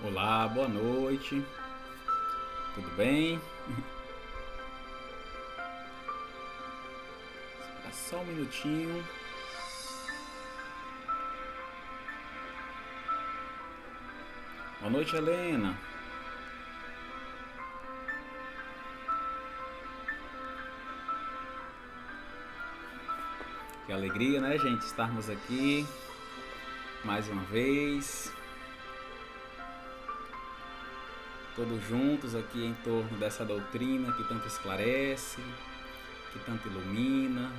Olá, boa noite. Tudo bem? Só um minutinho. Boa noite, Helena. Que alegria, né, gente, estarmos aqui mais uma vez. Todos juntos aqui em torno dessa doutrina que tanto esclarece, que tanto ilumina,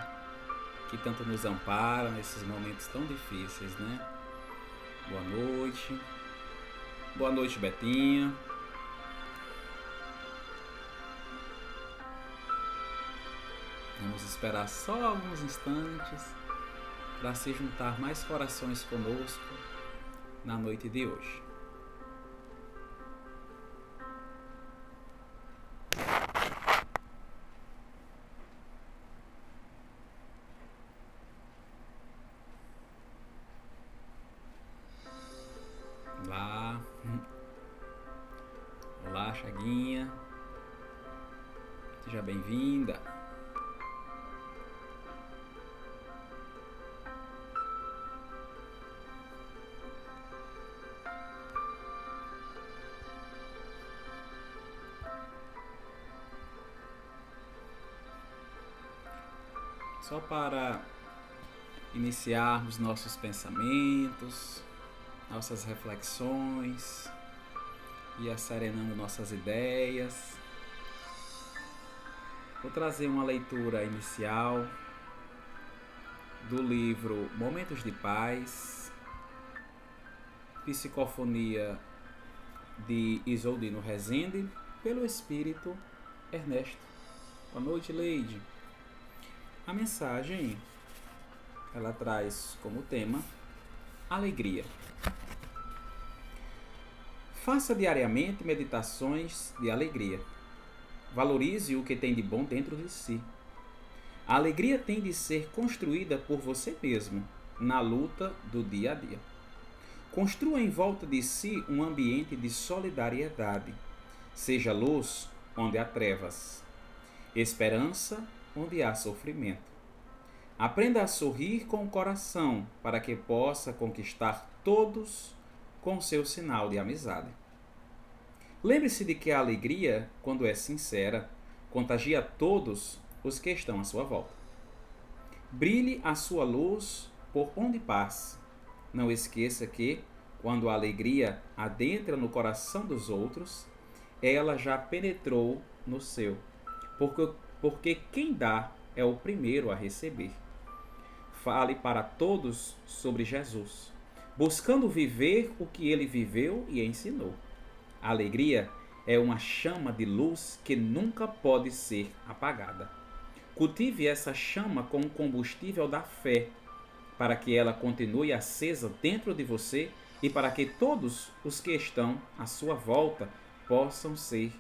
que tanto nos ampara nesses momentos tão difíceis, né? Boa noite. Boa noite, Betinha. Vamos esperar só alguns instantes para se juntar mais corações conosco na noite de hoje. Só para iniciarmos nossos pensamentos, nossas reflexões e asserenando nossas ideias. Vou trazer uma leitura inicial do livro Momentos de Paz, Psicofonia de Isoldino Rezende, pelo Espírito Ernesto. Boa noite, Leide. A mensagem ela traz como tema alegria. Faça diariamente meditações de alegria. Valorize o que tem de bom dentro de si. A alegria tem de ser construída por você mesmo, na luta do dia a dia. Construa em volta de si um ambiente de solidariedade. Seja luz onde há trevas, esperança onde há sofrimento. Aprenda a sorrir com o coração para que possa conquistar todos com seu sinal de amizade. Lembre-se de que a alegria, quando é sincera, contagia todos os que estão à sua volta. Brilhe a sua luz por onde passe. Não esqueça que, quando a alegria adentra no coração dos outros, ela já penetrou no seu, porque, porque quem dá é o primeiro a receber. Fale para todos sobre Jesus buscando viver o que ele viveu e ensinou. A alegria é uma chama de luz que nunca pode ser apagada. Cultive essa chama com o combustível da fé, para que ela continue acesa dentro de você e para que todos os que estão à sua volta possam ser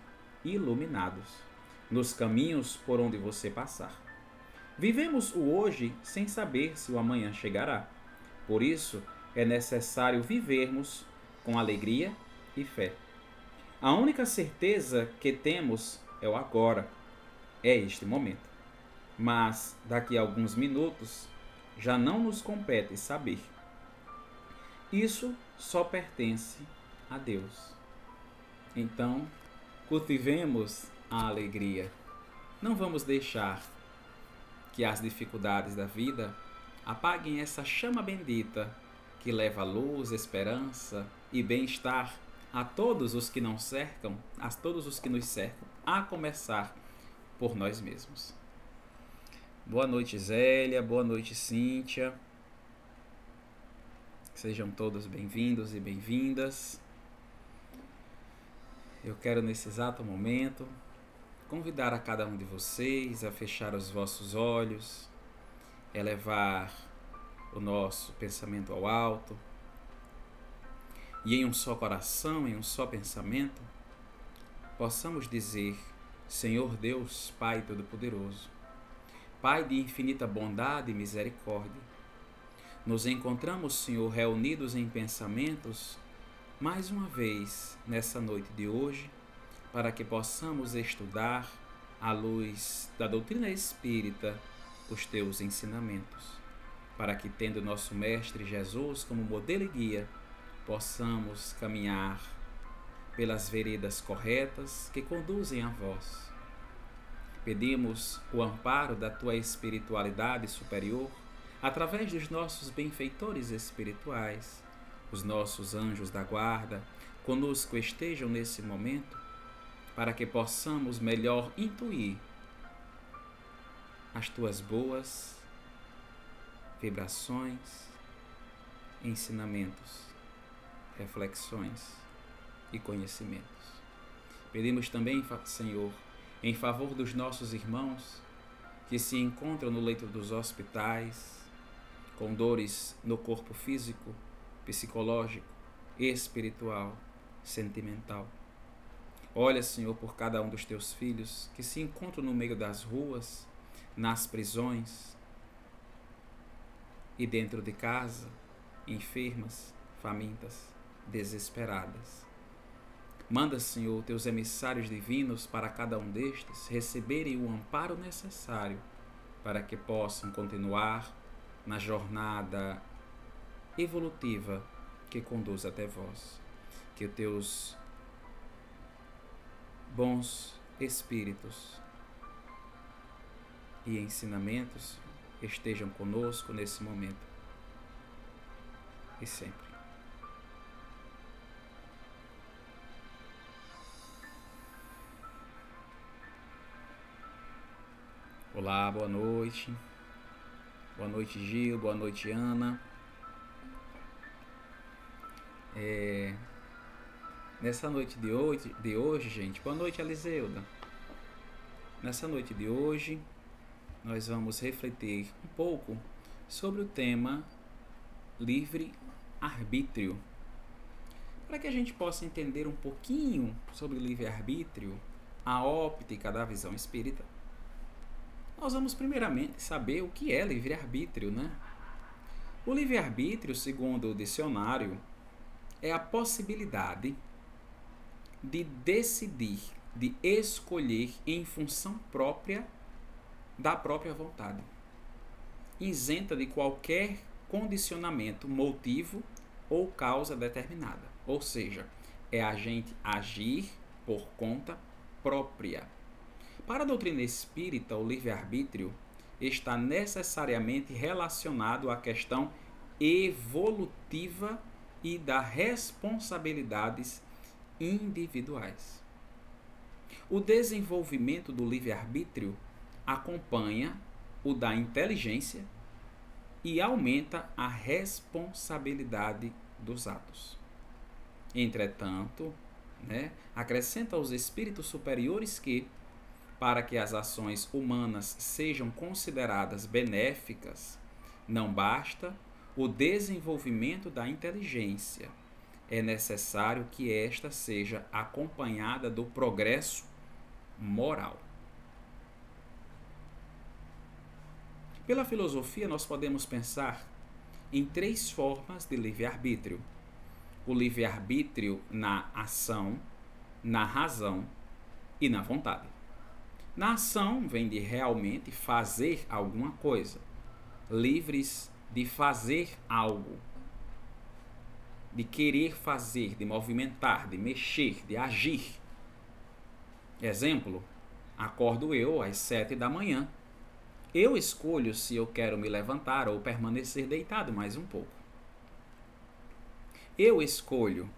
iluminados nos caminhos por onde você passar. Vivemos o hoje sem saber se o amanhã chegará. Por isso, é necessário vivermos com alegria e fé. A única certeza que temos é o agora, é este momento. Mas daqui a alguns minutos já não nos compete saber. Isso só pertence a Deus. Então, cultivemos a alegria. Não vamos deixar que as dificuldades da vida apaguem essa chama bendita que leva luz, esperança e bem-estar a todos os que não cercam, a todos os que nos cercam, a começar por nós mesmos. Boa noite, Zélia. Boa noite, Cíntia. Sejam todos bem-vindos e bem-vindas. Eu quero, nesse exato momento, convidar a cada um de vocês a fechar os vossos olhos, elevar o nosso pensamento ao alto. E em um só coração, em um só pensamento, possamos dizer: Senhor Deus, Pai Todo-Poderoso, Pai de infinita bondade e misericórdia, nos encontramos, Senhor, reunidos em pensamentos mais uma vez nessa noite de hoje, para que possamos estudar à luz da doutrina espírita os teus ensinamentos, para que, tendo nosso Mestre Jesus como modelo e guia, possamos caminhar pelas veredas corretas que conduzem a vós. Pedimos o amparo da tua espiritualidade superior através dos nossos benfeitores espirituais, os nossos anjos da guarda, conosco estejam nesse momento, para que possamos melhor intuir as tuas boas vibrações, ensinamentos, reflexões e conhecimentos. Pedimos também, Senhor, em favor dos nossos irmãos que se encontram no leito dos hospitais, com dores no corpo físico, psicológico, espiritual, sentimental. Olha, Senhor, por cada um dos teus filhos que se encontram no meio das ruas, nas prisões e dentro de casa, enfermas, famintas, desesperadas. Manda, Senhor, teus emissários divinos para cada um destes receberem o amparo necessário para que possam continuar na jornada evolutiva que conduz até vós. Que teus bons espíritos e ensinamentos estejam conosco nesse momento e sempre. Olá, boa noite. Boa noite, Gil. Boa noite, Ana. É, nessa noite de hoje, de hoje, gente, boa noite, Eliseuda. Nessa noite de hoje, nós vamos refletir um pouco sobre o tema livre arbítrio. Para que a gente possa entender um pouquinho sobre livre arbítrio, a óptica da visão espírita, nós vamos primeiramente saber o que é livre-arbítrio, né? O livre-arbítrio, segundo o dicionário, é a possibilidade de decidir, de escolher em função própria da própria vontade, isenta de qualquer condicionamento, motivo ou causa determinada. Ou seja, é a gente agir por conta própria para a doutrina espírita, o livre-arbítrio está necessariamente relacionado à questão evolutiva e das responsabilidades individuais. O desenvolvimento do livre-arbítrio acompanha o da inteligência e aumenta a responsabilidade dos atos. Entretanto, né, acrescenta aos espíritos superiores que, para que as ações humanas sejam consideradas benéficas, não basta o desenvolvimento da inteligência. É necessário que esta seja acompanhada do progresso moral. Pela filosofia, nós podemos pensar em três formas de livre-arbítrio: o livre-arbítrio na ação, na razão e na vontade. Na ação vem de realmente fazer alguma coisa, livres de fazer algo, de querer fazer, de movimentar, de mexer, de agir. Exemplo: acordo eu às sete da manhã. Eu escolho se eu quero me levantar ou permanecer deitado mais um pouco. Eu escolho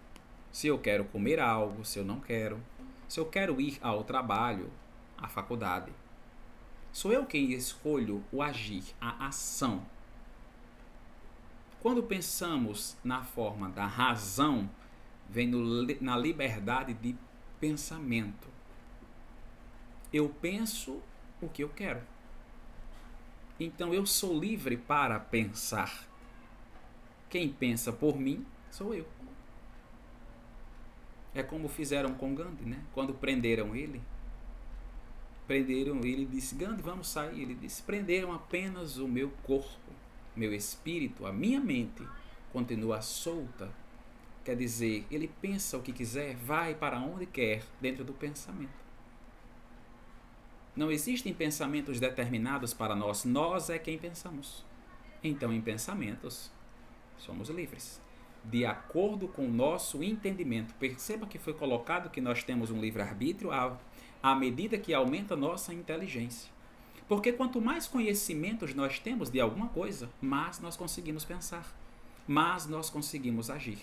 se eu quero comer algo, se eu não quero, se eu quero ir ao trabalho, a faculdade. Sou eu quem escolho o agir, a ação. Quando pensamos na forma da razão, vem no, na liberdade de pensamento. Eu penso o que eu quero. Então eu sou livre para pensar. Quem pensa por mim sou eu. É como fizeram com Gandhi, né? Quando prenderam ele, Prenderam ele disse: Gandhi, vamos sair. Ele disse: Prenderam apenas o meu corpo, meu espírito, a minha mente continua solta quer dizer, ele pensa o que quiser, vai para onde quer dentro do pensamento. Não existem pensamentos determinados para nós, nós é quem pensamos. Então, em pensamentos, somos livres. De acordo com o nosso entendimento. Perceba que foi colocado que nós temos um livre-arbítrio à, à medida que aumenta nossa inteligência. Porque quanto mais conhecimentos nós temos de alguma coisa, mais nós conseguimos pensar, mais nós conseguimos agir.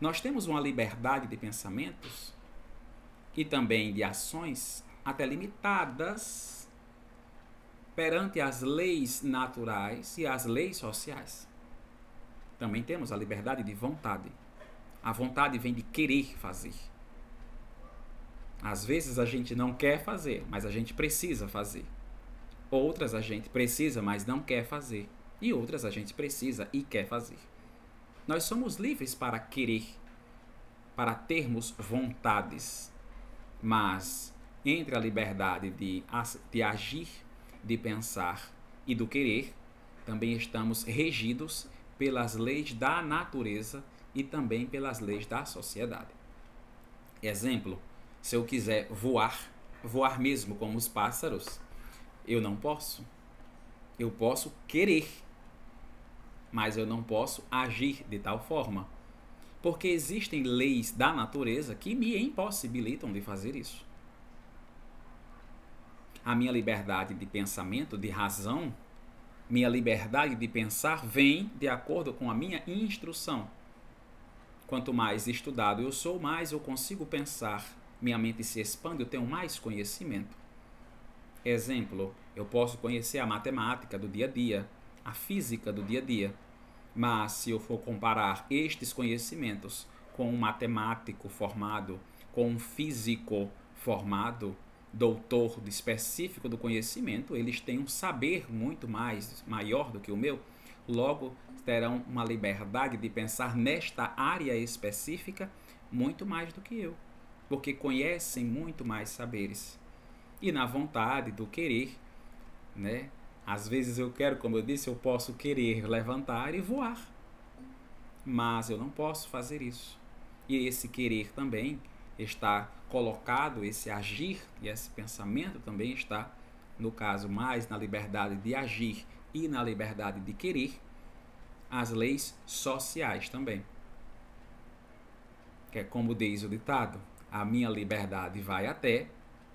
Nós temos uma liberdade de pensamentos e também de ações até limitadas perante as leis naturais e as leis sociais. Também temos a liberdade de vontade. A vontade vem de querer fazer. Às vezes a gente não quer fazer, mas a gente precisa fazer. Outras a gente precisa, mas não quer fazer. E outras a gente precisa e quer fazer. Nós somos livres para querer, para termos vontades. Mas entre a liberdade de, de agir, de pensar e do querer, também estamos regidos pelas leis da natureza e também pelas leis da sociedade. Exemplo, se eu quiser voar, voar mesmo como os pássaros, eu não posso. Eu posso querer, mas eu não posso agir de tal forma. Porque existem leis da natureza que me impossibilitam de fazer isso. A minha liberdade de pensamento, de razão, minha liberdade de pensar vem de acordo com a minha instrução. Quanto mais estudado eu sou, mais eu consigo pensar minha mente se expande, eu tenho mais conhecimento. Exemplo, eu posso conhecer a matemática do dia a dia, a física do dia a dia, mas se eu for comparar estes conhecimentos com um matemático formado, com um físico formado, doutor específico do conhecimento, eles têm um saber muito mais maior do que o meu, logo terão uma liberdade de pensar nesta área específica muito mais do que eu porque conhecem muito mais saberes. E na vontade do querer, né? Às vezes eu quero, como eu disse, eu posso querer levantar e voar. Mas eu não posso fazer isso. E esse querer também está colocado, esse agir e esse pensamento também está, no caso, mais na liberdade de agir e na liberdade de querer, as leis sociais também. Que é como diz o ditado: a minha liberdade vai até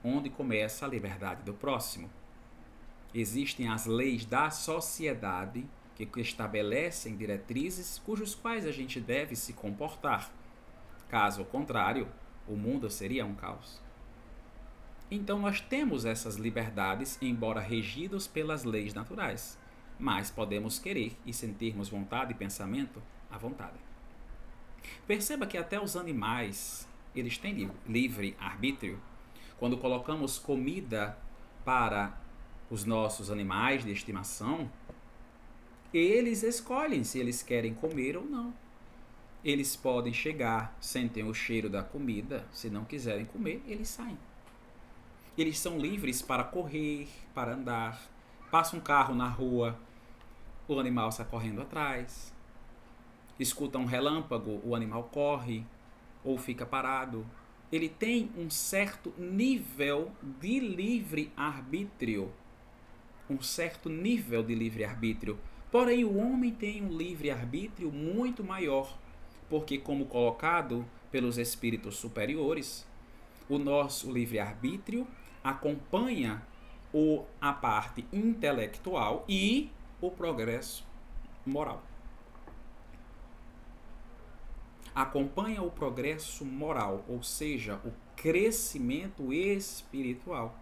onde começa a liberdade do próximo. Existem as leis da sociedade que estabelecem diretrizes cujos quais a gente deve se comportar. Caso contrário, o mundo seria um caos. Então nós temos essas liberdades, embora regidos pelas leis naturais, mas podemos querer e sentirmos vontade e pensamento à vontade. Perceba que até os animais eles têm livre arbítrio. Quando colocamos comida para os nossos animais de estimação, eles escolhem se eles querem comer ou não. Eles podem chegar, sentem o cheiro da comida, se não quiserem comer, eles saem. Eles são livres para correr, para andar. Passa um carro na rua, o animal está correndo atrás. Escuta um relâmpago, o animal corre ou fica parado. Ele tem um certo nível de livre arbítrio. Um certo nível de livre arbítrio. Porém, o homem tem um livre arbítrio muito maior, porque, como colocado pelos espíritos superiores, o nosso livre arbítrio acompanha o, a parte intelectual e o progresso moral acompanha o progresso moral, ou seja, o crescimento espiritual.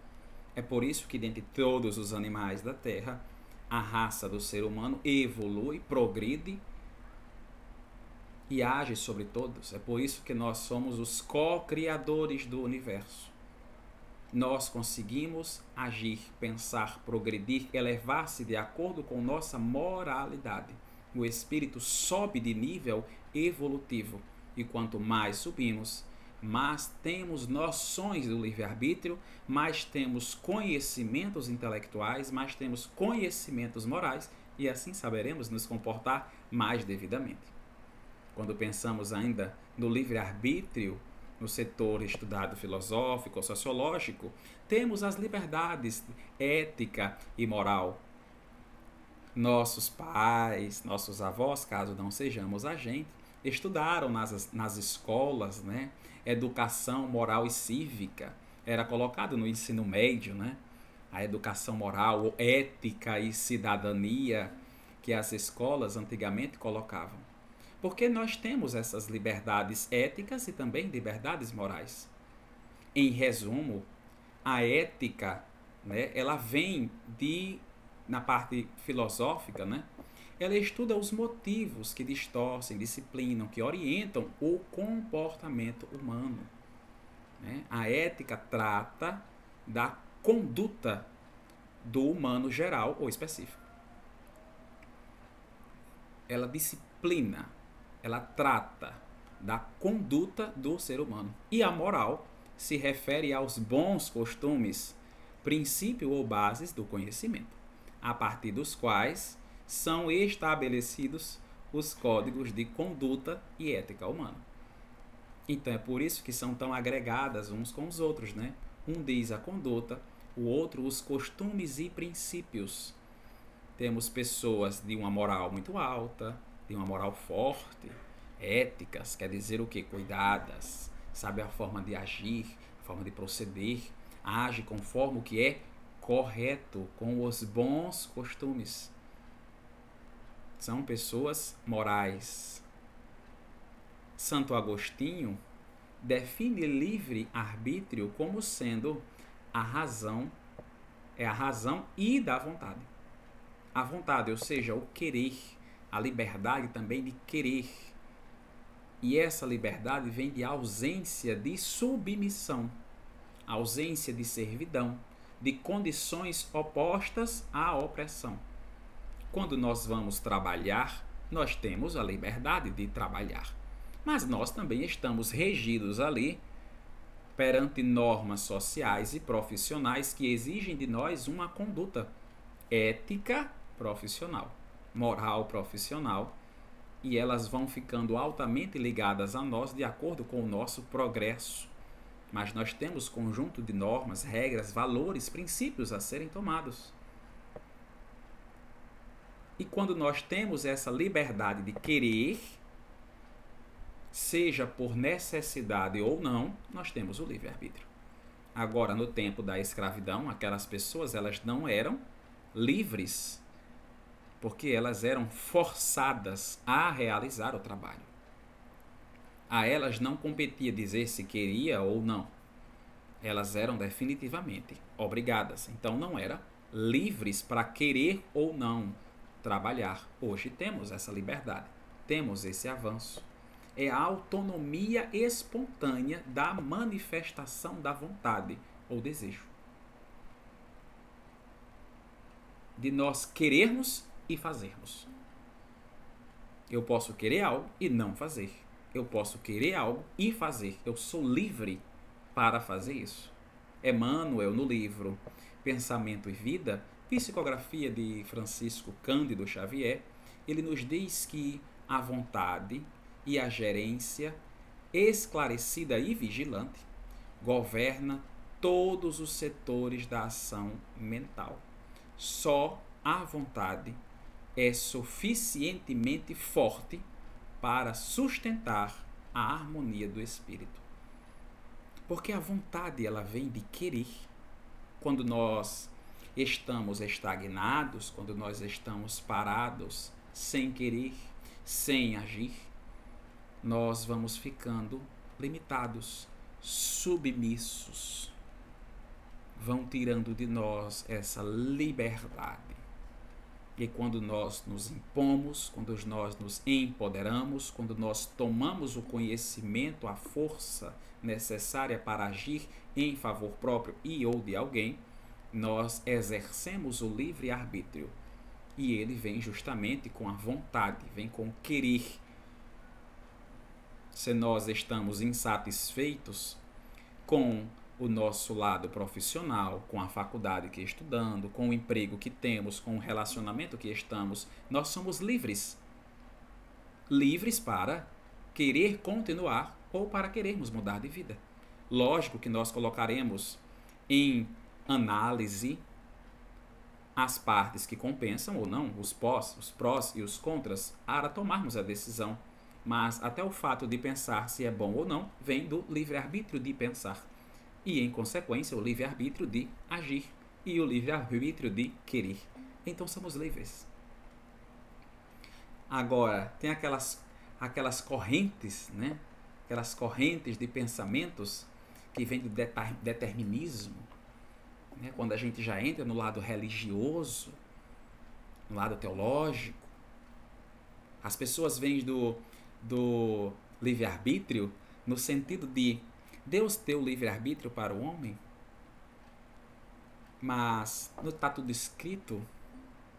É por isso que, dentre todos os animais da Terra, a raça do ser humano evolui, progride e age sobre todos. É por isso que nós somos os co-criadores do universo. Nós conseguimos agir, pensar, progredir, elevar-se de acordo com nossa moralidade. O espírito sobe de nível evolutivo. E quanto mais subimos, mais temos noções do livre-arbítrio, mais temos conhecimentos intelectuais, mais temos conhecimentos morais e assim saberemos nos comportar mais devidamente. quando pensamos ainda no livre-arbítrio, no setor estudado filosófico ou sociológico, temos as liberdades ética e moral. Nossos pais, nossos avós, caso não sejamos a gente, estudaram nas, nas escolas, né? Educação moral e cívica. Era colocado no ensino médio, né? A educação moral, ética e cidadania que as escolas antigamente colocavam. Porque nós temos essas liberdades éticas e também liberdades morais. Em resumo, a ética, né, ela vem de na parte filosófica, né? Ela estuda os motivos que distorcem, disciplinam, que orientam o comportamento humano. Né? A ética trata da conduta do humano geral ou específico. Ela disciplina ela trata da conduta do ser humano. E a moral se refere aos bons costumes, princípio ou bases do conhecimento, a partir dos quais são estabelecidos os códigos de conduta e ética humana. Então é por isso que são tão agregadas uns com os outros, né? Um diz a conduta, o outro os costumes e princípios. Temos pessoas de uma moral muito alta, tem uma moral forte, éticas, quer dizer o que? Cuidadas, sabe a forma de agir, a forma de proceder, age conforme o que é correto, com os bons costumes. São pessoas morais. Santo Agostinho define livre arbítrio como sendo a razão é a razão e da vontade. A vontade, ou seja, o querer, a liberdade também de querer. E essa liberdade vem de ausência de submissão, ausência de servidão, de condições opostas à opressão. Quando nós vamos trabalhar, nós temos a liberdade de trabalhar. Mas nós também estamos regidos ali perante normas sociais e profissionais que exigem de nós uma conduta ética profissional moral profissional e elas vão ficando altamente ligadas a nós de acordo com o nosso progresso. Mas nós temos conjunto de normas, regras, valores, princípios a serem tomados. E quando nós temos essa liberdade de querer, seja por necessidade ou não, nós temos o livre-arbítrio. Agora, no tempo da escravidão, aquelas pessoas elas não eram livres porque elas eram forçadas a realizar o trabalho. A elas não competia dizer se queria ou não. Elas eram definitivamente obrigadas. Então não eram livres para querer ou não trabalhar. Hoje temos essa liberdade, temos esse avanço. É a autonomia espontânea da manifestação da vontade ou desejo. De nós querermos e fazermos. Eu posso querer algo e não fazer. Eu posso querer algo e fazer. Eu sou livre para fazer isso. Emmanuel, no livro Pensamento e Vida, psicografia de Francisco Cândido Xavier, ele nos diz que a vontade e a gerência esclarecida e vigilante governa todos os setores da ação mental. Só a vontade é suficientemente forte para sustentar a harmonia do espírito. Porque a vontade ela vem de querer. Quando nós estamos estagnados, quando nós estamos parados, sem querer, sem agir, nós vamos ficando limitados, submissos. Vão tirando de nós essa liberdade. E quando nós nos impomos, quando nós nos empoderamos, quando nós tomamos o conhecimento, a força necessária para agir em favor próprio e ou de alguém, nós exercemos o livre arbítrio. E ele vem justamente com a vontade, vem com o querer. Se nós estamos insatisfeitos com o nosso lado profissional, com a faculdade que estudando, com o emprego que temos, com o relacionamento que estamos, nós somos livres. Livres para querer continuar ou para querermos mudar de vida. Lógico que nós colocaremos em análise as partes que compensam ou não, os pós, os prós e os contras, para tomarmos a decisão. Mas até o fato de pensar se é bom ou não vem do livre-arbítrio de pensar. E, em consequência, o livre-arbítrio de agir e o livre-arbítrio de querer. Então somos livres. Agora, tem aquelas, aquelas correntes, né? Aquelas correntes de pensamentos que vêm do determinismo, né? quando a gente já entra no lado religioso, no lado teológico. As pessoas vêm do, do livre-arbítrio no sentido de Deus o livre-arbítrio para o homem, mas não está tudo escrito,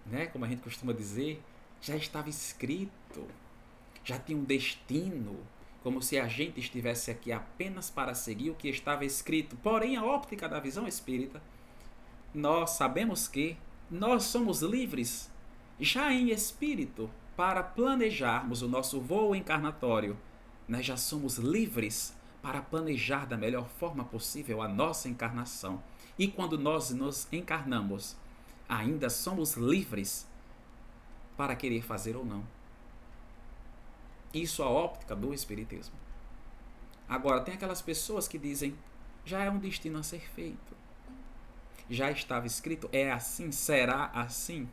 né? como a gente costuma dizer, já estava escrito, já tinha um destino, como se a gente estivesse aqui apenas para seguir o que estava escrito. Porém, a óptica da visão espírita, nós sabemos que nós somos livres, já em espírito, para planejarmos o nosso voo encarnatório. Nós já somos livres para planejar da melhor forma possível a nossa encarnação. E quando nós nos encarnamos, ainda somos livres para querer fazer ou não. Isso é a óptica do Espiritismo. Agora, tem aquelas pessoas que dizem: já é um destino a ser feito. Já estava escrito, é assim, será assim.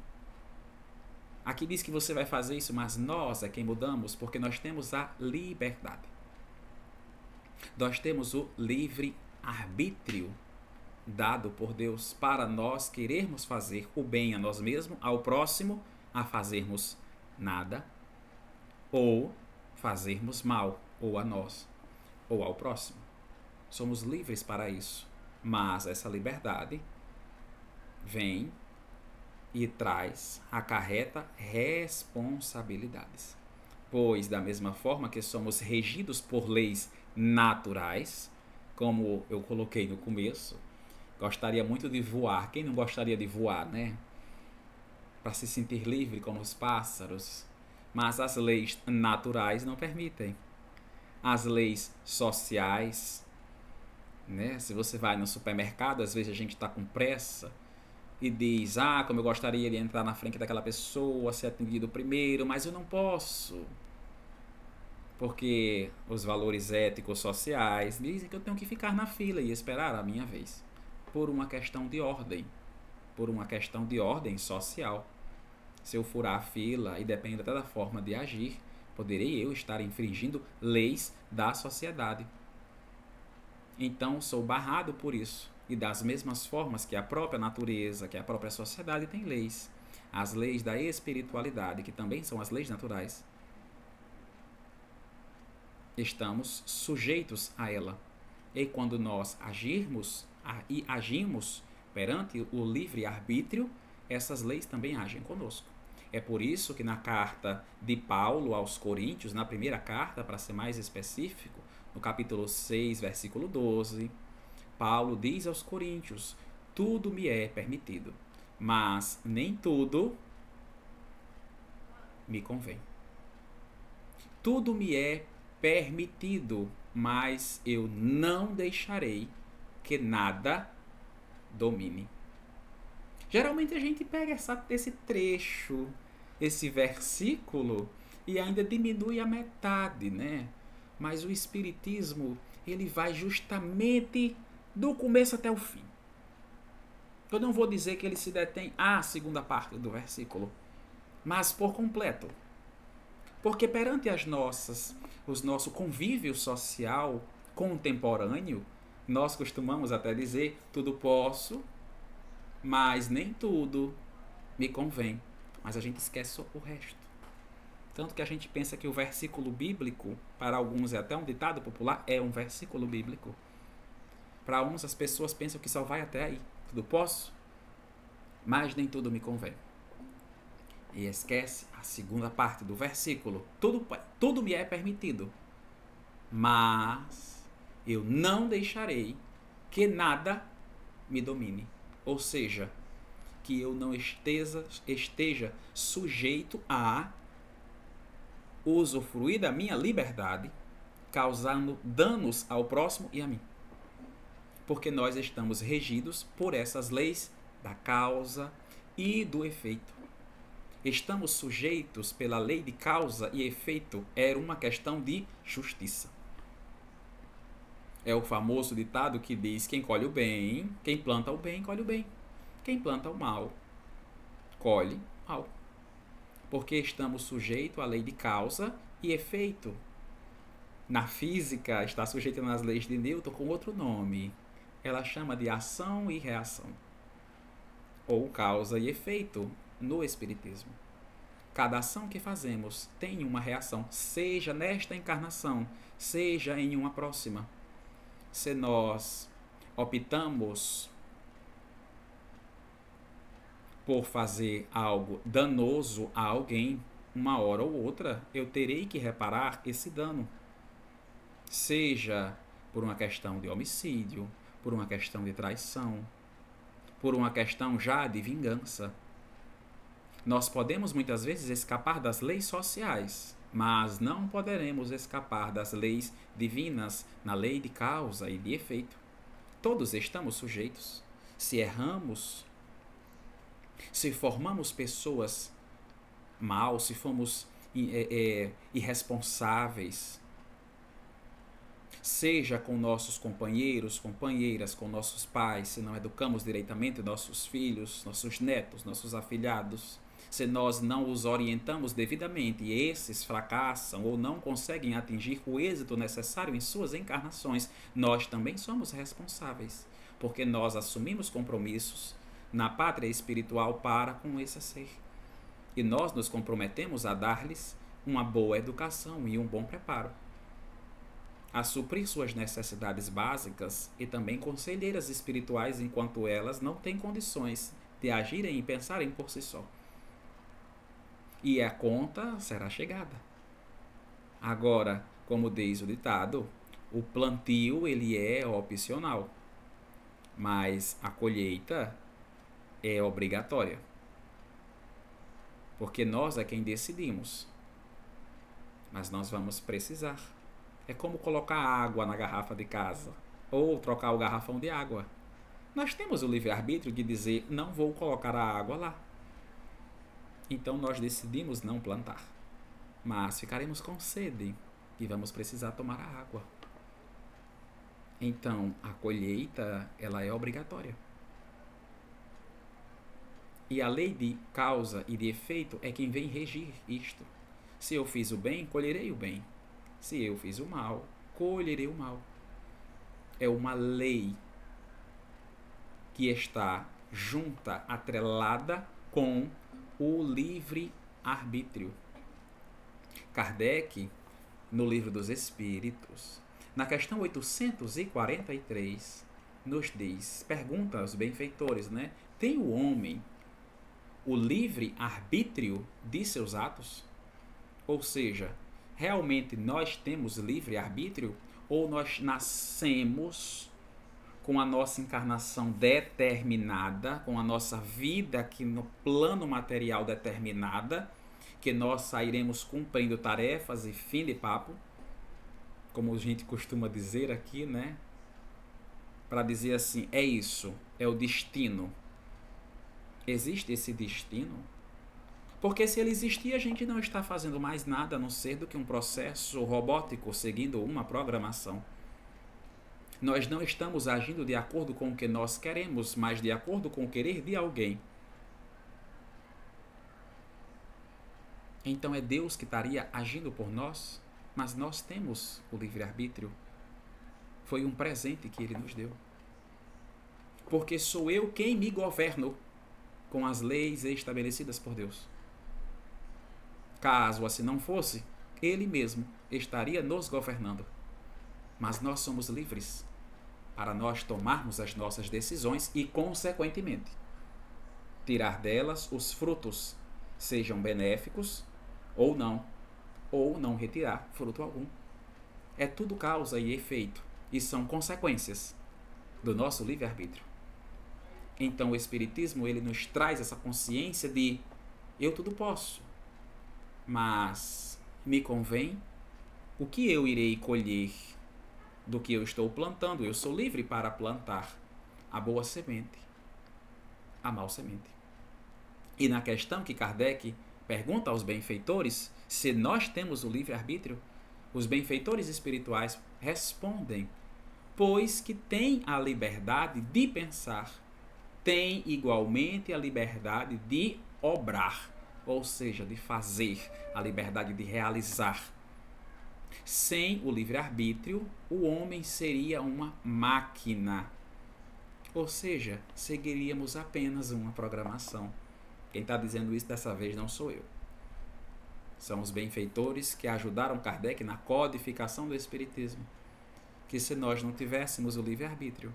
Aqui diz que você vai fazer isso, mas nós é quem mudamos, porque nós temos a liberdade. Nós temos o livre arbítrio dado por Deus para nós querermos fazer o bem a nós mesmos, ao próximo, a fazermos nada, ou fazermos mal, ou a nós, ou ao próximo. Somos livres para isso, mas essa liberdade vem e traz, acarreta responsabilidades. Pois, da mesma forma que somos regidos por leis naturais, como eu coloquei no começo, gostaria muito de voar. Quem não gostaria de voar, né? Para se sentir livre como os pássaros. Mas as leis naturais não permitem. As leis sociais, né? Se você vai no supermercado, às vezes a gente está com pressa e diz: Ah, como eu gostaria de entrar na frente daquela pessoa, ser atendido primeiro, mas eu não posso porque os valores éticos sociais dizem que eu tenho que ficar na fila e esperar a minha vez, por uma questão de ordem, por uma questão de ordem social. Se eu furar a fila e depende até da forma de agir, poderei eu estar infringindo leis da sociedade. Então sou barrado por isso. E das mesmas formas que a própria natureza, que a própria sociedade tem leis, as leis da espiritualidade, que também são as leis naturais, estamos sujeitos a ela. E quando nós agirmos e agimos perante o livre arbítrio, essas leis também agem conosco. É por isso que na carta de Paulo aos Coríntios, na primeira carta, para ser mais específico, no capítulo 6, versículo 12, Paulo diz aos Coríntios: Tudo me é permitido, mas nem tudo me convém. Tudo me é permitido, mas eu não deixarei que nada domine. Geralmente a gente pega essa, esse trecho, esse versículo e ainda diminui a metade, né? Mas o Espiritismo ele vai justamente do começo até o fim. Eu não vou dizer que ele se detém à segunda parte do versículo, mas por completo. Porque perante as nossas, os nosso convívio social contemporâneo, nós costumamos até dizer tudo posso, mas nem tudo me convém. Mas a gente esquece o resto. Tanto que a gente pensa que o versículo bíblico, para alguns é até um ditado popular, é um versículo bíblico. Para algumas as pessoas pensam que só vai até aí. Tudo posso, mas nem tudo me convém. E esquece a segunda parte do versículo. Tudo, tudo me é permitido, mas eu não deixarei que nada me domine. Ou seja, que eu não esteja, esteja sujeito a usufruir da minha liberdade, causando danos ao próximo e a mim. Porque nós estamos regidos por essas leis da causa e do efeito. Estamos sujeitos pela lei de causa e efeito, era uma questão de justiça. É o famoso ditado que diz: quem colhe o bem, quem planta o bem, colhe o bem. Quem planta o mal, colhe mal. Porque estamos sujeitos à lei de causa e efeito. Na física, está sujeito nas leis de Newton com outro nome. Ela chama de ação e reação. Ou causa e efeito no Espiritismo. Cada ação que fazemos tem uma reação, seja nesta encarnação, seja em uma próxima se nós optamos por fazer algo danoso a alguém, uma hora ou outra eu terei que reparar esse dano. Seja por uma questão de homicídio, por uma questão de traição, por uma questão já de vingança. Nós podemos muitas vezes escapar das leis sociais, mas não poderemos escapar das leis divinas na lei de causa e de efeito. Todos estamos sujeitos. Se erramos, se formamos pessoas mal, se fomos é, é, irresponsáveis, seja com nossos companheiros, companheiras, com nossos pais, se não educamos direitamente nossos filhos, nossos netos, nossos afilhados, se nós não os orientamos devidamente e esses fracassam ou não conseguem atingir o êxito necessário em suas encarnações, nós também somos responsáveis, porque nós assumimos compromissos na pátria espiritual para com esse ser. E nós nos comprometemos a dar-lhes uma boa educação e um bom preparo, a suprir suas necessidades básicas e também conselheiras espirituais enquanto elas não têm condições de agirem e pensarem por si só e a conta será chegada. Agora, como diz o ditado, o plantio ele é opcional, mas a colheita é obrigatória. Porque nós é quem decidimos. Mas nós vamos precisar. É como colocar água na garrafa de casa ou trocar o garrafão de água. Nós temos o livre-arbítrio de dizer: não vou colocar a água lá. Então nós decidimos não plantar. Mas ficaremos com sede e vamos precisar tomar a água. Então a colheita ela é obrigatória. E a lei de causa e de efeito é quem vem regir isto. Se eu fiz o bem, colherei o bem. Se eu fiz o mal, colherei o mal. É uma lei que está junta, atrelada com o livre-arbítrio. Kardec, no Livro dos Espíritos, na questão 843, nos diz, pergunta aos benfeitores, né? Tem o homem o livre arbítrio de seus atos? Ou seja, realmente nós temos livre arbítrio ou nós nascemos com a nossa encarnação determinada, com a nossa vida aqui no plano material determinada, que nós sairemos cumprindo tarefas e fim de papo, como a gente costuma dizer aqui, né? Para dizer assim, é isso, é o destino. Existe esse destino? Porque se ele existir, a gente não está fazendo mais nada a não ser do que um processo robótico seguindo uma programação. Nós não estamos agindo de acordo com o que nós queremos, mas de acordo com o querer de alguém. Então é Deus que estaria agindo por nós, mas nós temos o livre-arbítrio. Foi um presente que ele nos deu. Porque sou eu quem me governo com as leis estabelecidas por Deus. Caso assim não fosse, ele mesmo estaria nos governando. Mas nós somos livres para nós tomarmos as nossas decisões e, consequentemente, tirar delas os frutos, sejam benéficos ou não, ou não retirar fruto algum. É tudo causa e efeito e são consequências do nosso livre-arbítrio. Então o espiritismo ele nos traz essa consciência de eu tudo posso, mas me convém, o que eu irei colher do que eu estou plantando. Eu sou livre para plantar a boa semente, a mal semente. E na questão que Kardec pergunta aos benfeitores se nós temos o livre-arbítrio, os benfeitores espirituais respondem: pois que tem a liberdade de pensar, tem igualmente a liberdade de obrar, ou seja, de fazer, a liberdade de realizar. Sem o livre-arbítrio, o homem seria uma máquina. Ou seja, seguiríamos apenas uma programação. Quem está dizendo isso dessa vez não sou eu. São os benfeitores que ajudaram Kardec na codificação do Espiritismo. Que se nós não tivéssemos o livre-arbítrio,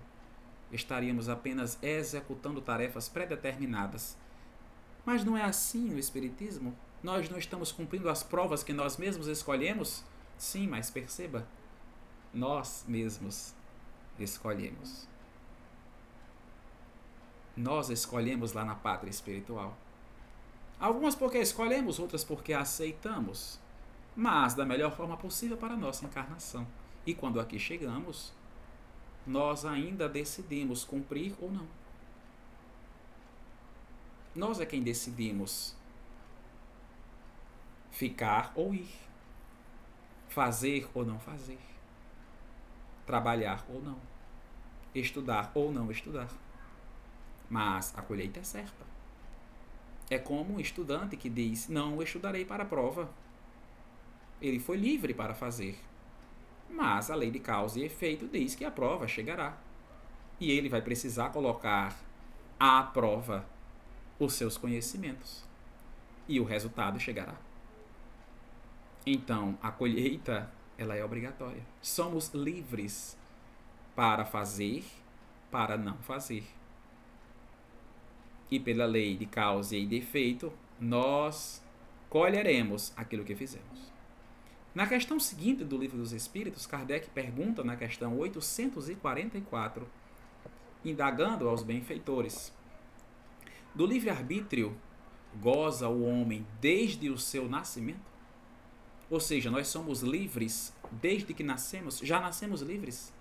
estaríamos apenas executando tarefas predeterminadas. Mas não é assim no Espiritismo? Nós não estamos cumprindo as provas que nós mesmos escolhemos? Sim, mas perceba, nós mesmos escolhemos. Nós escolhemos lá na pátria espiritual. Algumas porque escolhemos, outras porque aceitamos, mas da melhor forma possível para a nossa encarnação. E quando aqui chegamos, nós ainda decidimos cumprir ou não. Nós é quem decidimos ficar ou ir, fazer ou não fazer, trabalhar ou não, estudar ou não estudar. Mas a colheita é certa. É como um estudante que diz: Não estudarei para a prova. Ele foi livre para fazer. Mas a lei de causa e efeito diz que a prova chegará. E ele vai precisar colocar à prova os seus conhecimentos. E o resultado chegará. Então, a colheita, ela é obrigatória. Somos livres para fazer, para não fazer e pela lei de causa e de efeito, nós colheremos aquilo que fizemos. Na questão seguinte do Livro dos Espíritos, Kardec pergunta na questão 844, indagando aos benfeitores: Do livre-arbítrio goza o homem desde o seu nascimento? Ou seja, nós somos livres desde que nascemos, já nascemos livres.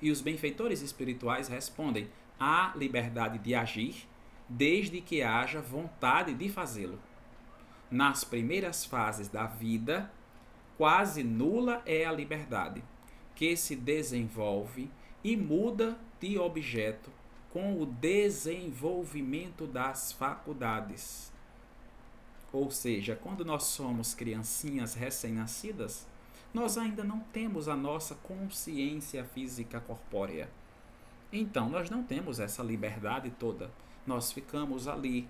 E os benfeitores espirituais respondem: há liberdade de agir desde que haja vontade de fazê-lo. Nas primeiras fases da vida, quase nula é a liberdade, que se desenvolve e muda de objeto com o desenvolvimento das faculdades. Ou seja, quando nós somos criancinhas recém-nascidas, nós ainda não temos a nossa consciência física corpórea. Então, nós não temos essa liberdade toda nós ficamos ali,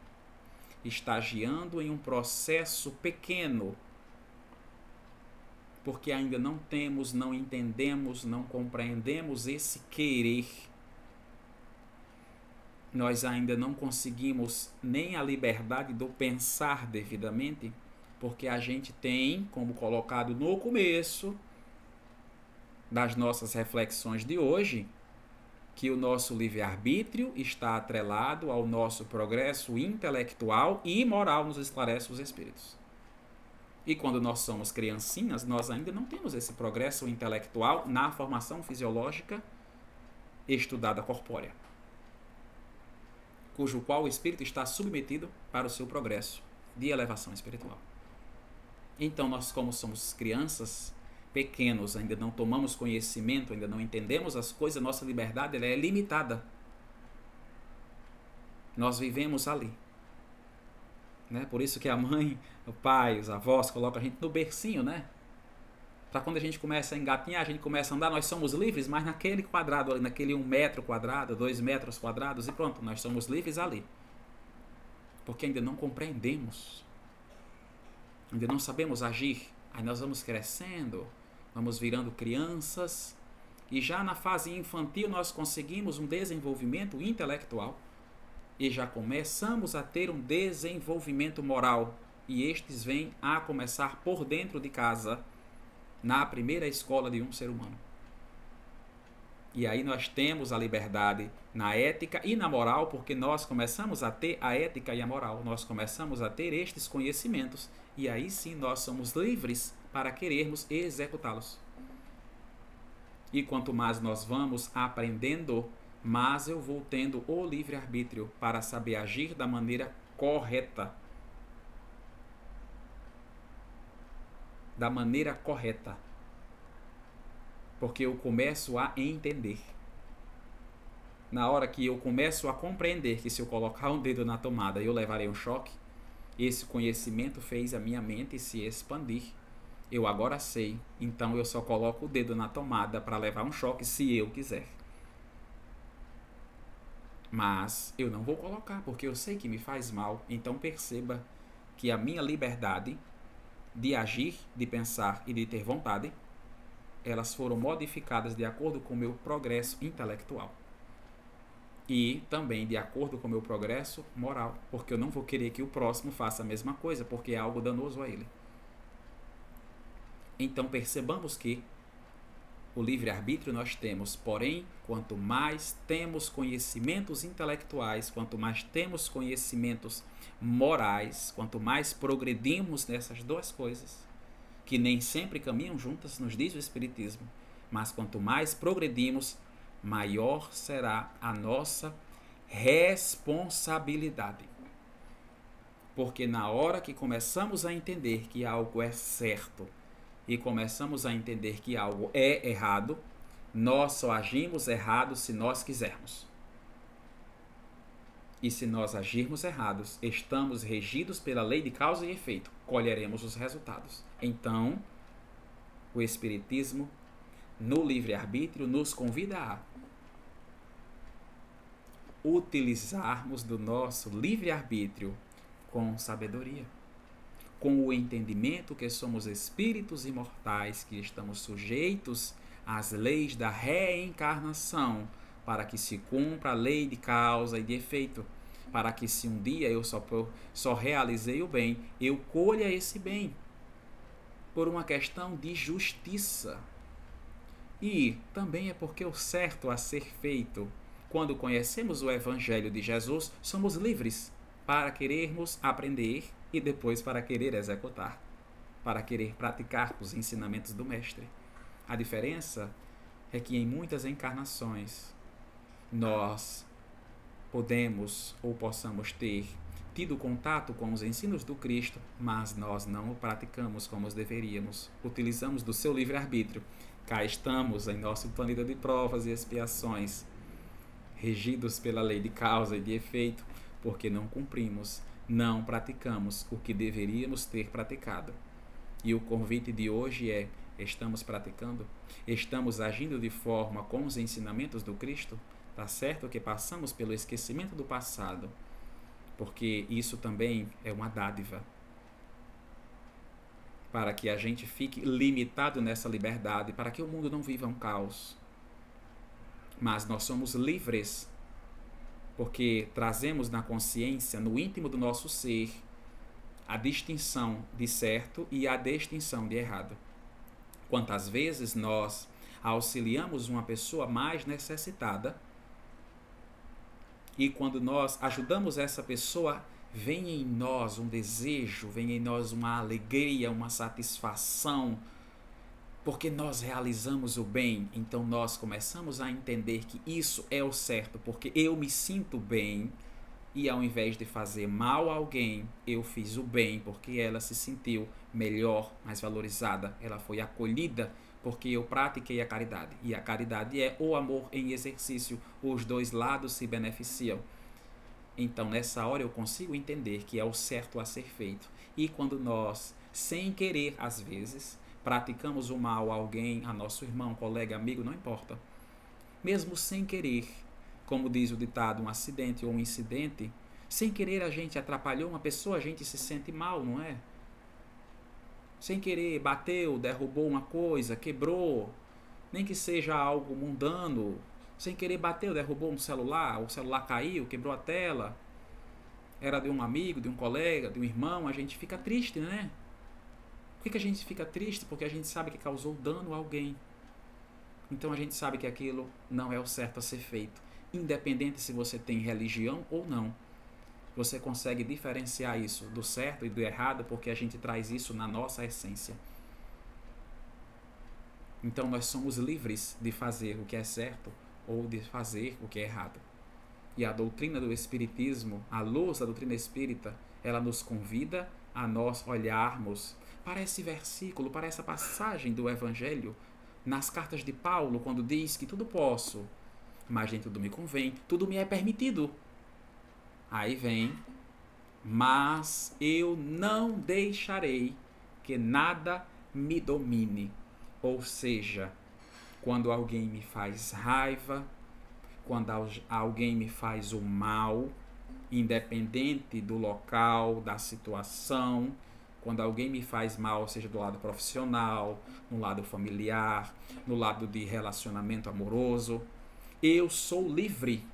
estagiando em um processo pequeno, porque ainda não temos, não entendemos, não compreendemos esse querer. Nós ainda não conseguimos nem a liberdade do pensar devidamente, porque a gente tem, como colocado no começo das nossas reflexões de hoje, que o nosso livre-arbítrio está atrelado ao nosso progresso intelectual e moral, nos esclarece os Espíritos. E quando nós somos criancinhas, nós ainda não temos esse progresso intelectual na formação fisiológica estudada corpórea, cujo qual o espírito está submetido para o seu progresso de elevação espiritual. Então, nós, como somos crianças, pequenos, ainda não tomamos conhecimento, ainda não entendemos as coisas, nossa liberdade ela é limitada. Nós vivemos ali. Né? Por isso que a mãe, o pai, os avós colocam a gente no bercinho, né? Para quando a gente começa a engatinhar, a gente começa a andar, nós somos livres, mas naquele quadrado ali, naquele um metro quadrado, dois metros quadrados, e pronto, nós somos livres ali. Porque ainda não compreendemos. Ainda não sabemos agir. Aí nós vamos crescendo, vamos virando crianças e já na fase infantil nós conseguimos um desenvolvimento intelectual e já começamos a ter um desenvolvimento moral e estes vêm a começar por dentro de casa na primeira escola de um ser humano. E aí nós temos a liberdade na ética e na moral, porque nós começamos a ter a ética e a moral, nós começamos a ter estes conhecimentos, e aí sim nós somos livres para querermos executá-los. E quanto mais nós vamos aprendendo, mais eu vou tendo o livre-arbítrio para saber agir da maneira correta. Da maneira correta. Porque eu começo a entender. Na hora que eu começo a compreender que se eu colocar um dedo na tomada eu levarei um choque, esse conhecimento fez a minha mente se expandir. Eu agora sei, então eu só coloco o dedo na tomada para levar um choque se eu quiser. Mas eu não vou colocar porque eu sei que me faz mal. Então perceba que a minha liberdade de agir, de pensar e de ter vontade, elas foram modificadas de acordo com o meu progresso intelectual. E também de acordo com o meu progresso moral, porque eu não vou querer que o próximo faça a mesma coisa, porque é algo danoso a ele. Então percebamos que o livre-arbítrio nós temos, porém, quanto mais temos conhecimentos intelectuais, quanto mais temos conhecimentos morais, quanto mais progredimos nessas duas coisas, que nem sempre caminham juntas, nos diz o Espiritismo, mas quanto mais progredimos, maior será a nossa responsabilidade. Porque na hora que começamos a entender que algo é certo, e começamos a entender que algo é errado, nós só agimos errado se nós quisermos. E se nós agirmos errados, estamos regidos pela lei de causa e efeito, colheremos os resultados. Então, o Espiritismo, no livre-arbítrio, nos convida a utilizarmos do nosso livre-arbítrio com sabedoria com o entendimento que somos espíritos imortais, que estamos sujeitos às leis da reencarnação, para que se cumpra a lei de causa e de efeito, para que se um dia eu só, só realizei o bem, eu colha esse bem, por uma questão de justiça. E também é porque o certo a ser feito, quando conhecemos o Evangelho de Jesus, somos livres para querermos aprender e depois para querer executar, para querer praticar os ensinamentos do Mestre. A diferença é que em muitas encarnações nós podemos ou possamos ter tido contato com os ensinos do Cristo, mas nós não o praticamos como deveríamos. Utilizamos do seu livre-arbítrio. Cá estamos em nosso planeta de provas e expiações, regidos pela lei de causa e de efeito, porque não cumprimos não praticamos o que deveríamos ter praticado. E o convite de hoje é: estamos praticando? Estamos agindo de forma com os ensinamentos do Cristo? Tá certo que passamos pelo esquecimento do passado, porque isso também é uma dádiva. Para que a gente fique limitado nessa liberdade, para que o mundo não viva um caos. Mas nós somos livres porque trazemos na consciência, no íntimo do nosso ser, a distinção de certo e a distinção de errado. Quantas vezes nós auxiliamos uma pessoa mais necessitada e quando nós ajudamos essa pessoa, vem em nós um desejo, vem em nós uma alegria, uma satisfação, porque nós realizamos o bem, então nós começamos a entender que isso é o certo, porque eu me sinto bem e ao invés de fazer mal a alguém, eu fiz o bem porque ela se sentiu melhor, mais valorizada, ela foi acolhida porque eu pratiquei a caridade. E a caridade é o amor em exercício, os dois lados se beneficiam. Então, nessa hora eu consigo entender que é o certo a ser feito. E quando nós, sem querer às vezes, praticamos o mal a alguém, a nosso irmão, colega, amigo, não importa. Mesmo sem querer, como diz o ditado, um acidente ou um incidente, sem querer a gente atrapalhou uma pessoa, a gente se sente mal, não é? Sem querer, bateu, derrubou uma coisa, quebrou, nem que seja algo mundano, sem querer bateu, derrubou um celular, o celular caiu, quebrou a tela, era de um amigo, de um colega, de um irmão, a gente fica triste, né? Por que, que a gente fica triste? Porque a gente sabe que causou dano a alguém. Então a gente sabe que aquilo não é o certo a ser feito. Independente se você tem religião ou não. Você consegue diferenciar isso do certo e do errado porque a gente traz isso na nossa essência. Então nós somos livres de fazer o que é certo ou de fazer o que é errado. E a doutrina do Espiritismo, a luz da doutrina espírita, ela nos convida a nós olharmos para esse versículo, para essa passagem do Evangelho, nas cartas de Paulo, quando diz que tudo posso, mas nem tudo me convém, tudo me é permitido. Aí vem, mas eu não deixarei que nada me domine. Ou seja, quando alguém me faz raiva, quando alguém me faz o mal, independente do local, da situação, quando alguém me faz mal, seja do lado profissional, no lado familiar, no lado de relacionamento amoroso, eu sou livre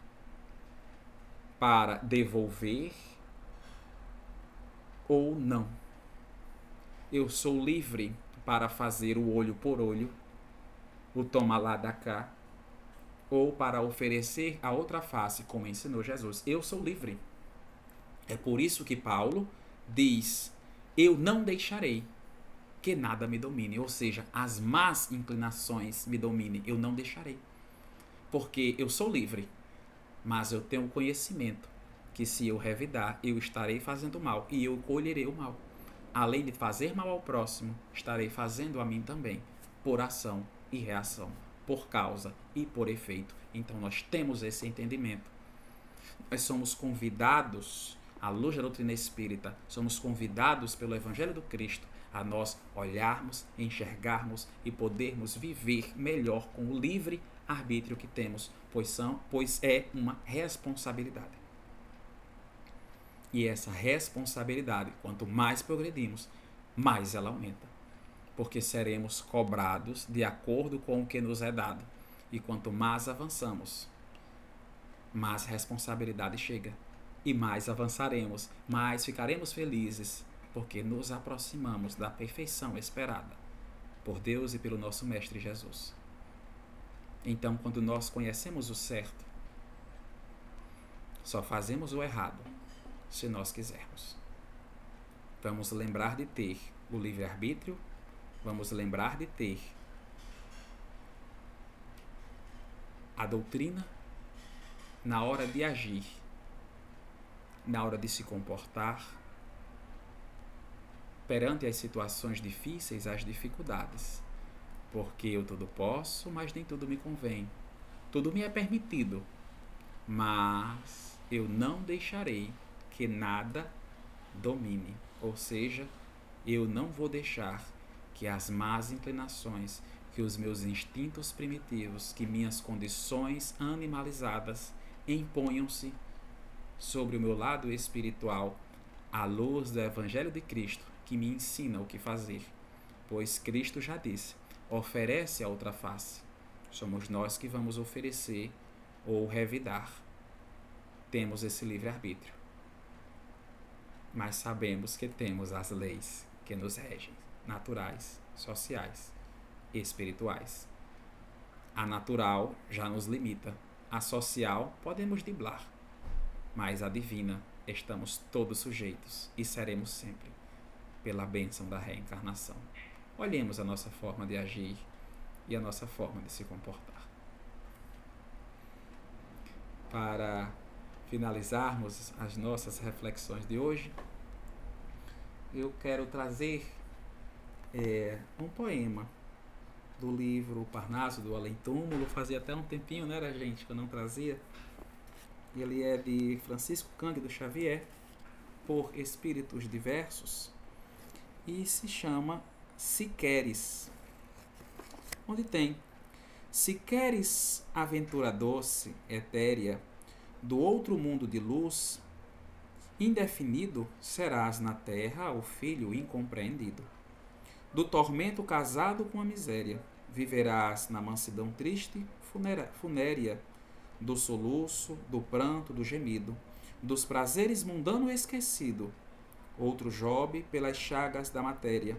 para devolver ou não. Eu sou livre para fazer o olho por olho, o toma lá da cá, ou para oferecer a outra face, como ensinou Jesus. Eu sou livre. É por isso que Paulo diz: Eu não deixarei que nada me domine, ou seja, as más inclinações me dominem, eu não deixarei. Porque eu sou livre, mas eu tenho conhecimento que se eu revidar, eu estarei fazendo mal e eu colherei o mal. Além de fazer mal ao próximo, estarei fazendo a mim também, por ação e reação, por causa e por efeito. Então nós temos esse entendimento. Nós somos convidados à luz da doutrina espírita, somos convidados pelo Evangelho do Cristo a nós olharmos, enxergarmos e podermos viver melhor com o livre arbítrio que temos, pois, são, pois é uma responsabilidade. E essa responsabilidade, quanto mais progredimos, mais ela aumenta. Porque seremos cobrados de acordo com o que nos é dado. E quanto mais avançamos, mais responsabilidade chega. E mais avançaremos, mais ficaremos felizes, porque nos aproximamos da perfeição esperada por Deus e pelo nosso Mestre Jesus. Então, quando nós conhecemos o certo, só fazemos o errado se nós quisermos. Vamos lembrar de ter o livre-arbítrio, vamos lembrar de ter a doutrina na hora de agir, na hora de se comportar, perante as situações difíceis, as dificuldades. Porque eu tudo posso, mas nem tudo me convém. Tudo me é permitido, mas eu não deixarei que nada domine. Ou seja, eu não vou deixar que as más inclinações, que os meus instintos primitivos, que minhas condições animalizadas imponham-se sobre o meu lado espiritual à luz do Evangelho de Cristo, que me ensina o que fazer. Pois Cristo já disse: oferece a outra face. Somos nós que vamos oferecer ou revidar. Temos esse livre-arbítrio mas sabemos que temos as leis que nos regem, naturais, sociais espirituais. A natural já nos limita, a social podemos driblar, mas a divina estamos todos sujeitos e seremos sempre, pela bênção da reencarnação. Olhemos a nossa forma de agir e a nossa forma de se comportar. Para finalizarmos as nossas reflexões de hoje, eu quero trazer é, um poema do livro Parnaso do Além Túmulo. Fazia até um tempinho, né, gente, que eu não trazia. Ele é de Francisco Cândido Xavier, por espíritos diversos, e se chama Se Queres, onde tem Se queres aventura doce, etérea, do outro mundo de luz, indefinido serás na terra o filho incompreendido. Do tormento casado com a miséria, viverás na mansidão triste, funérea, do soluço, do pranto, do gemido, dos prazeres mundano esquecido. Outro Job pelas chagas da matéria.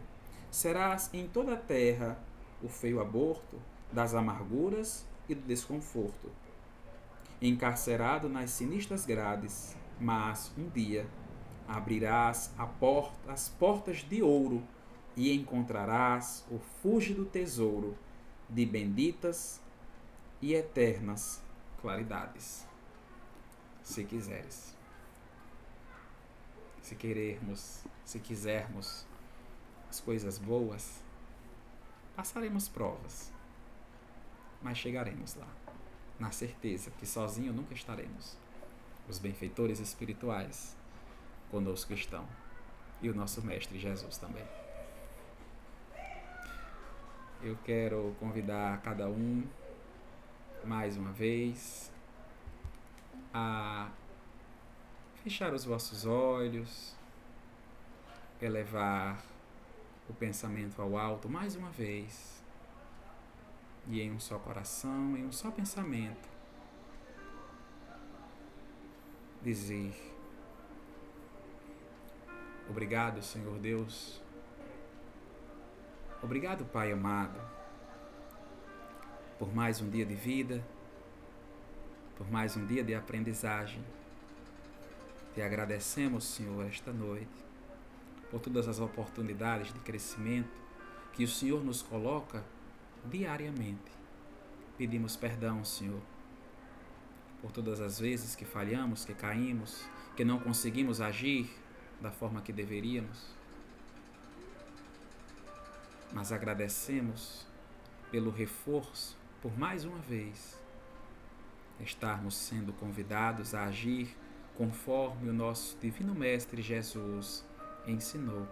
Serás em toda a terra o feio aborto das amarguras e do desconforto encarcerado nas sinistras grades, mas um dia abrirás as portas de ouro e encontrarás o fúlgido tesouro de benditas e eternas claridades. Se quiseres. Se querermos, se quisermos as coisas boas, passaremos provas, mas chegaremos lá, na certeza que sozinho nunca estaremos. Os benfeitores espirituais conosco estão e o nosso Mestre Jesus também. Eu quero convidar cada um mais uma vez a fechar os vossos olhos, elevar o pensamento ao alto mais uma vez, e em um só coração, em um só pensamento, dizer: Obrigado, Senhor Deus. Obrigado, Pai amado, por mais um dia de vida, por mais um dia de aprendizagem. Te agradecemos, Senhor, esta noite, por todas as oportunidades de crescimento que o Senhor nos coloca diariamente. Pedimos perdão, Senhor, por todas as vezes que falhamos, que caímos, que não conseguimos agir da forma que deveríamos. Mas agradecemos pelo reforço, por mais uma vez, estarmos sendo convidados a agir conforme o nosso Divino Mestre Jesus ensinou.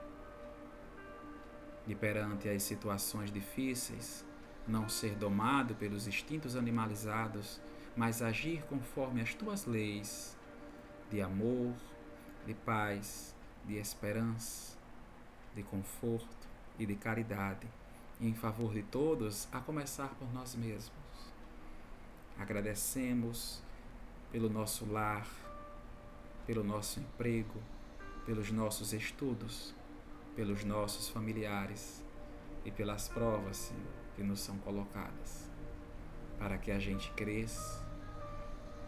E perante as situações difíceis, não ser domado pelos instintos animalizados, mas agir conforme as tuas leis de amor, de paz, de esperança, de conforto e de caridade, em favor de todos, a começar por nós mesmos. Agradecemos pelo nosso lar, pelo nosso emprego, pelos nossos estudos, pelos nossos familiares e pelas provas, Senhor, que nos são colocadas, para que a gente cresça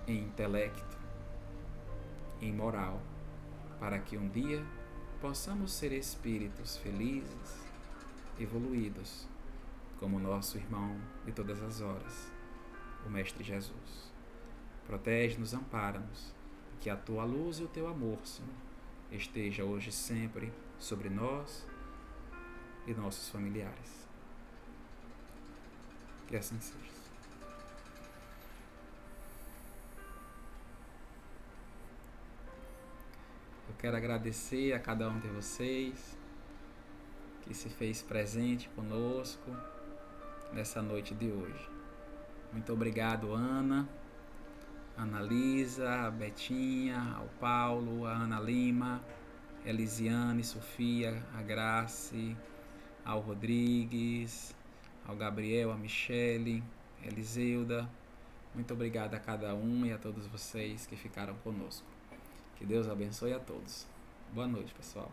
em intelecto, em moral para que um dia possamos ser espíritos felizes, evoluídos, como nosso irmão de todas as horas, o Mestre Jesus. Protege-nos, ampara-nos, que a tua luz e o teu amor, Senhor, esteja hoje e sempre sobre nós e nossos familiares. Que assim seja. quero agradecer a cada um de vocês que se fez presente conosco nessa noite de hoje. Muito obrigado, Ana, Ana Lisa, a Betinha, ao Paulo, a Ana Lima, Elisiane, Sofia, a Grace, ao Rodrigues, ao Gabriel, a Michele, Eliseuda. Muito obrigado a cada um e a todos vocês que ficaram conosco. Que Deus abençoe a todos. Boa noite, pessoal.